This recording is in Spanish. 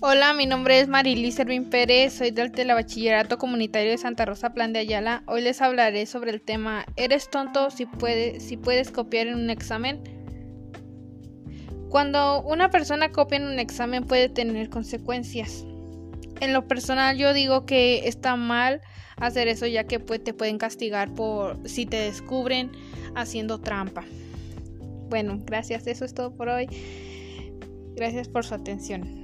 Hola, mi nombre es Marily Servín Pérez, soy del Telebachillerato Comunitario de Santa Rosa Plan de Ayala. Hoy les hablaré sobre el tema ¿Eres tonto si, si puedes copiar en un examen? Cuando una persona copia en un examen puede tener consecuencias. En lo personal yo digo que está mal hacer eso ya que pues, te pueden castigar por si te descubren haciendo trampa. Bueno, gracias, eso es todo por hoy. Gracias por su atención.